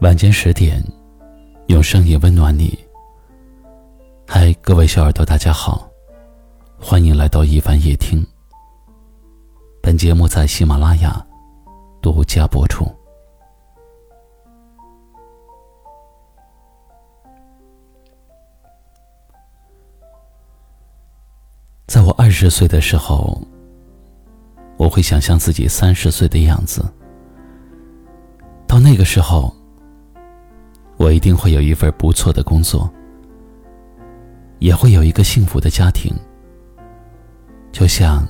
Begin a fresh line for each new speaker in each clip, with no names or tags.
晚间十点，用声音温暖你。嗨，各位小耳朵，大家好，欢迎来到一凡夜听。本节目在喜马拉雅独家播出。在我二十岁的时候，我会想象自己三十岁的样子。到那个时候。我一定会有一份不错的工作，也会有一个幸福的家庭，就像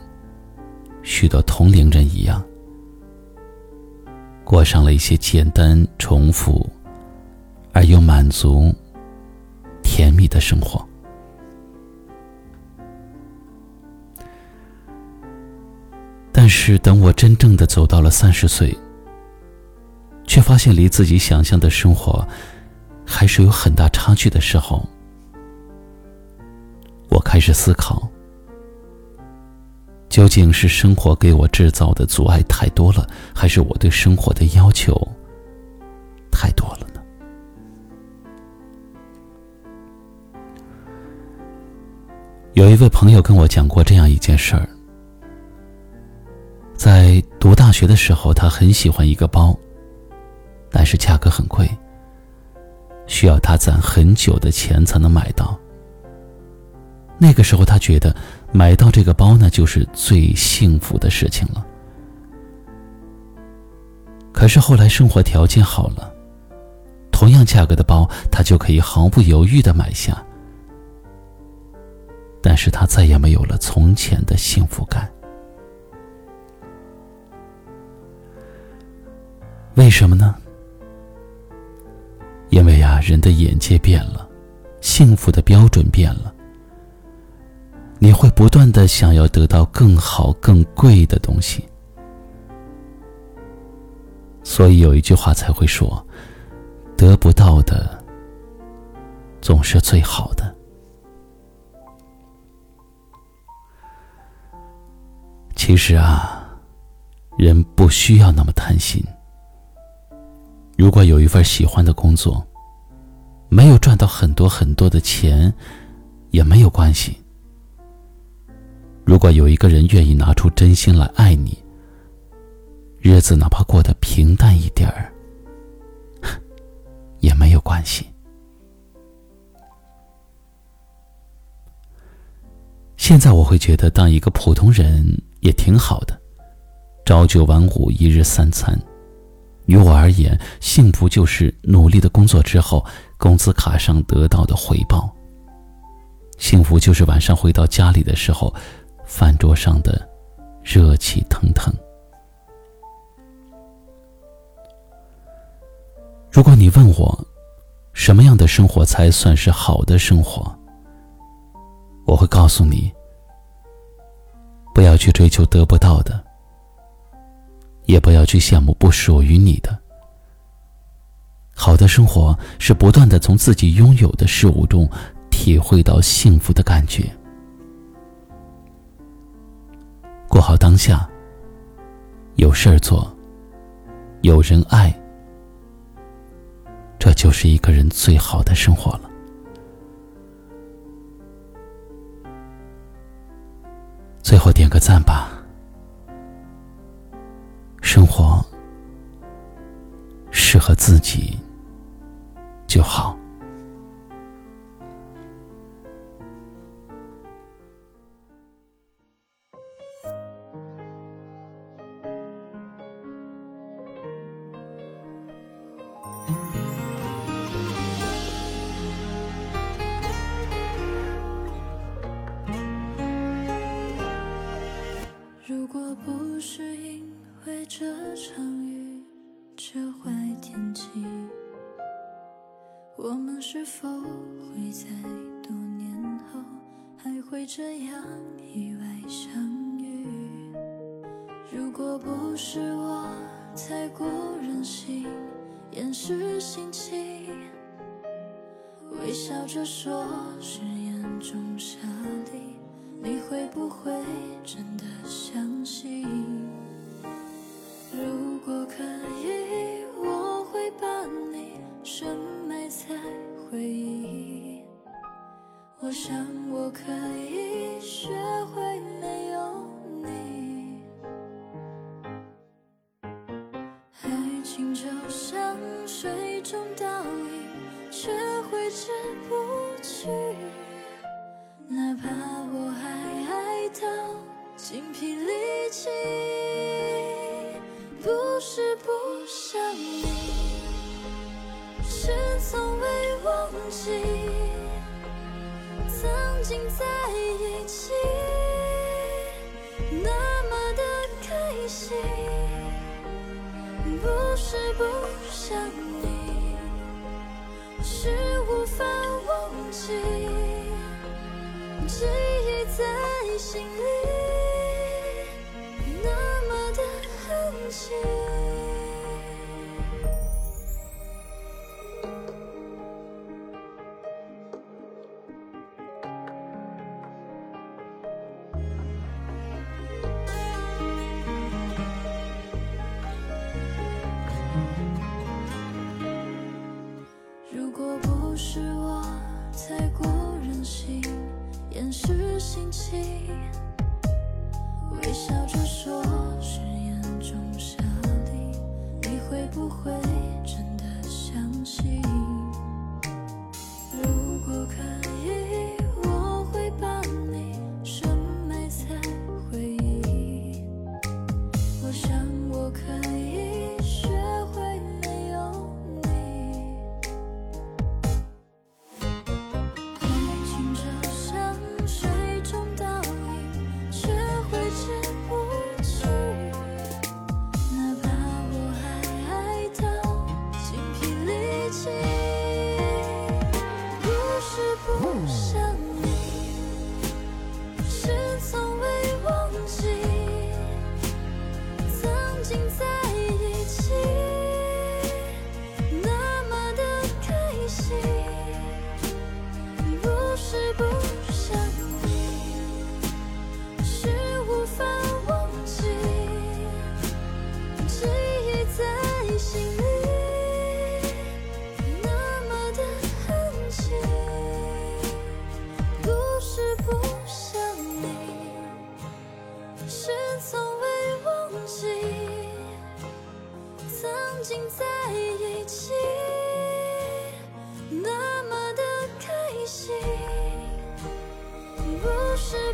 许多同龄人一样，过上了一些简单、重复而又满足、甜蜜的生活。但是，等我真正的走到了三十岁，却发现离自己想象的生活。还是有很大差距的时候，我开始思考：究竟是生活给我制造的阻碍太多了，还是我对生活的要求太多了呢？有一位朋友跟我讲过这样一件事儿：在读大学的时候，他很喜欢一个包，但是价格很贵。需要他攒很久的钱才能买到。那个时候，他觉得买到这个包呢，就是最幸福的事情了。可是后来生活条件好了，同样价格的包，他就可以毫不犹豫的买下。但是他再也没有了从前的幸福感。为什么呢？人的眼界变了，幸福的标准变了。你会不断的想要得到更好、更贵的东西，所以有一句话才会说：“得不到的总是最好的。”其实啊，人不需要那么贪心。如果有一份喜欢的工作，没有赚到很多很多的钱，也没有关系。如果有一个人愿意拿出真心来爱你，日子哪怕过得平淡一点儿，也没有关系。现在我会觉得，当一个普通人也挺好的，朝九晚五，一日三餐。于我而言，幸福就是努力的工作之后，工资卡上得到的回报。幸福就是晚上回到家里的时候，饭桌上的热气腾腾。如果你问我，什么样的生活才算是好的生活？我会告诉你，不要去追求得不到的。也不要去羡慕不属于你的。好的生活是不断的从自己拥有的事物中体会到幸福的感觉，过好当下。有事儿做，有人爱，这就是一个人最好的生活了。最后点个赞吧。生活适合自己就好。
如果不是因为这场雨，这坏天气，我们是否会在多年后还会这样意外相遇？如果不是我太过任性，掩饰心情，微笑着说是眼中沙粒，你会不会真的想像水中倒影，却挥之不去。哪怕我还爱到精疲力尽，不是不想你，是从未忘记曾经在一起，那么的开心。不是不想你，是无法忘记，记忆在心里，那么的痕迹。是我太过任性，掩饰心情，微笑着说誓言中下令，你会不会真的相信？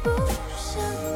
不想